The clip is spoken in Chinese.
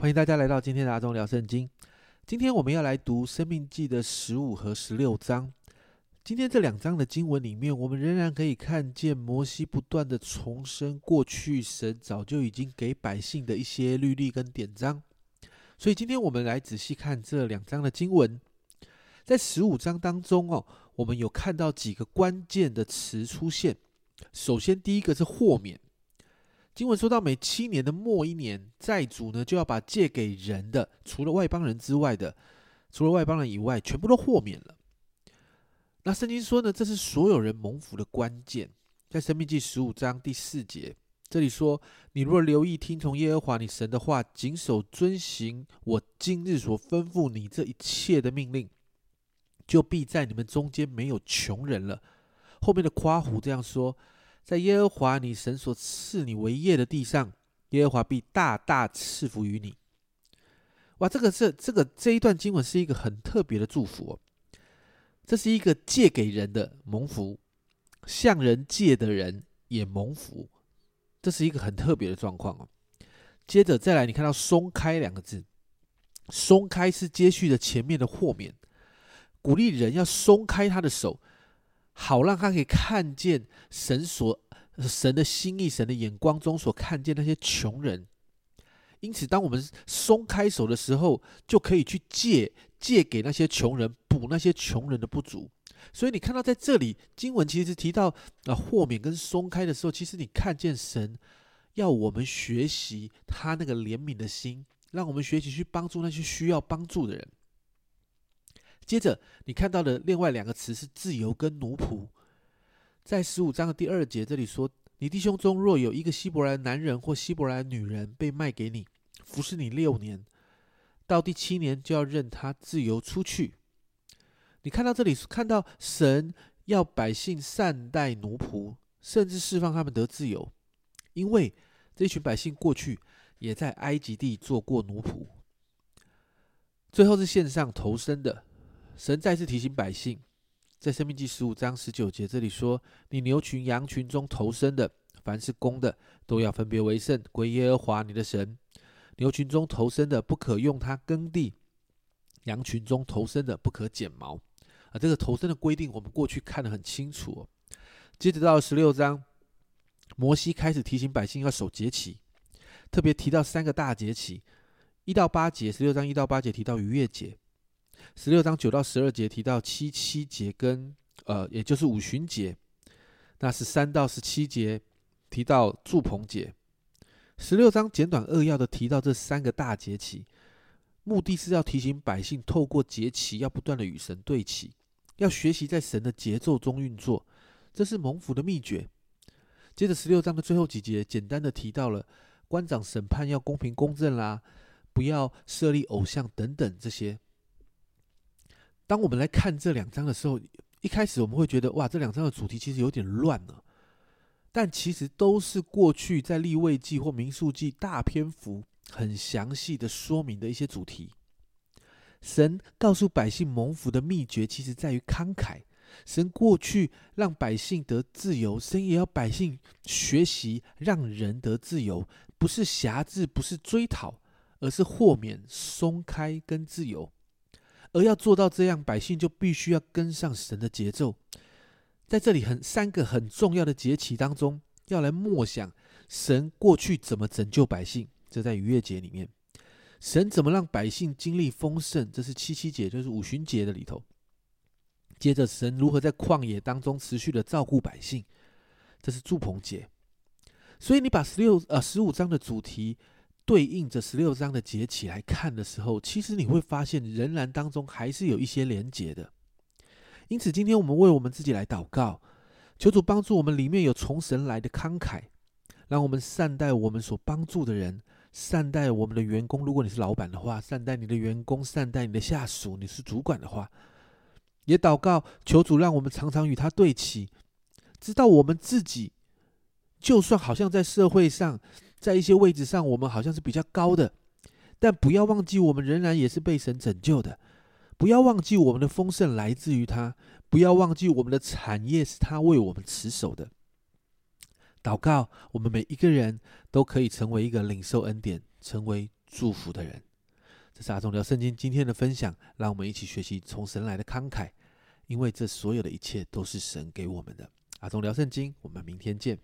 欢迎大家来到今天的阿忠聊圣经。今天我们要来读《生命记》的十五和十六章。今天这两章的经文里面，我们仍然可以看见摩西不断的重申过去神早就已经给百姓的一些律例跟典章。所以今天我们来仔细看这两章的经文。在十五章当中哦，我们有看到几个关键的词出现。首先，第一个是豁免。经文说到，每七年的末一年，债主呢就要把借给人的，除了外邦人之外的，除了外邦人以外，全部都豁免了。那圣经说呢，这是所有人蒙福的关键。在生命记十五章第四节，这里说：“你若留意听从耶和华你神的话，谨守遵行我今日所吩咐你这一切的命令。”就必在你们中间没有穷人了。后面的夸胡这样说：在耶和华你神所赐你为业的地上，耶和华必大大赐福于你。哇，这个是这个这一段经文是一个很特别的祝福哦。这是一个借给人的蒙福，向人借的人也蒙福，这是一个很特别的状况哦。接着再来，你看到“松开”两个字，“松开”是接续的前面的豁免。鼓励人要松开他的手，好让他可以看见神所神的心意、神的眼光中所看见那些穷人。因此，当我们松开手的时候，就可以去借借给那些穷人，补那些穷人的不足。所以，你看到在这里经文其实提到啊豁免跟松开的时候，其实你看见神要我们学习他那个怜悯的心，让我们学习去帮助那些需要帮助的人。接着，你看到的另外两个词是自由跟奴仆。在十五章的第二节，这里说：“你弟兄中若有一个希伯来男人或希伯来女人被卖给你，服侍你六年，到第七年就要任他自由出去。”你看到这里，看到神要百姓善待奴仆，甚至释放他们得自由，因为这群百姓过去也在埃及地做过奴仆。最后是献上投身的。神再次提醒百姓，在生命记十五章十九节这里说：“你牛群、羊群中投生的，凡是公的，都要分别为圣，归耶和华你的神。牛群中投生的，不可用它耕地；羊群中投生的，不可剪毛。”啊，这个投生的规定，我们过去看得很清楚。哦接着到十六章，摩西开始提醒百姓要守节期，特别提到三个大节期，一到八节，十六章一到八节提到逾越节。十六章九到十二节提到七七节跟呃，也就是五旬节；那是三到十七节提到祝棚节。十六章简短扼要的提到这三个大节期，目的是要提醒百姓，透过节期要不断的与神对齐，要学习在神的节奏中运作，这是蒙福的秘诀。接着十六章的最后几节，简单的提到了官长审判要公平公正啦，不要设立偶像等等这些。当我们来看这两章的时候，一开始我们会觉得哇，这两章的主题其实有点乱了。但其实都是过去在立位记或民数记大篇幅、很详细的说明的一些主题。神告诉百姓蒙福的秘诀，其实在于慷慨。神过去让百姓得自由，神也要百姓学习让人得自由，不是辖制，不是追讨，而是豁免、松开跟自由。而要做到这样，百姓就必须要跟上神的节奏。在这里，很三个很重要的节期当中，要来默想神过去怎么拯救百姓。这在逾越节里面，神怎么让百姓经历丰盛？这是七七节，就是五旬节的里头。接着，神如何在旷野当中持续的照顾百姓？这是祝棚节。所以，你把十六呃十五章的主题。对应着十六章的节起来看的时候，其实你会发现，仍然当中还是有一些连结的。因此，今天我们为我们自己来祷告，求主帮助我们，里面有从神来的慷慨，让我们善待我们所帮助的人，善待我们的员工。如果你是老板的话，善待你的员工，善待你的下属；你是主管的话，也祷告求主，让我们常常与他对齐，知道我们自己，就算好像在社会上。在一些位置上，我们好像是比较高的，但不要忘记，我们仍然也是被神拯救的。不要忘记，我们的丰盛来自于他；不要忘记，我们的产业是他为我们持守的。祷告，我们每一个人都可以成为一个领受恩典、成为祝福的人。这是阿忠聊圣经今天的分享，让我们一起学习从神来的慷慨，因为这所有的一切都是神给我们的。阿忠聊圣经，我们明天见。